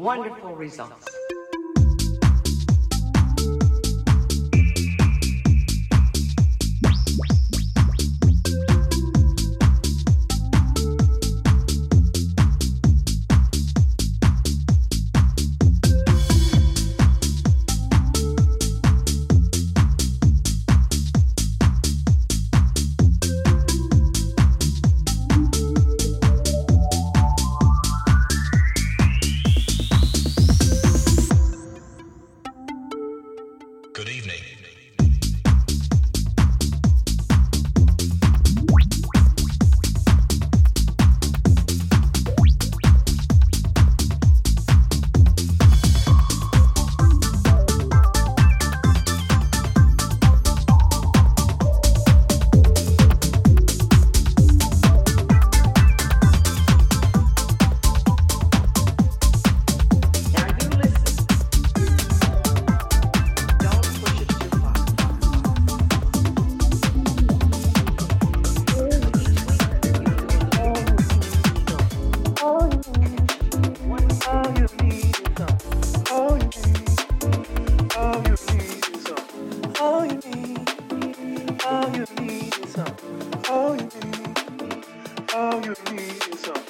wonderful results. All you need, all you need is some.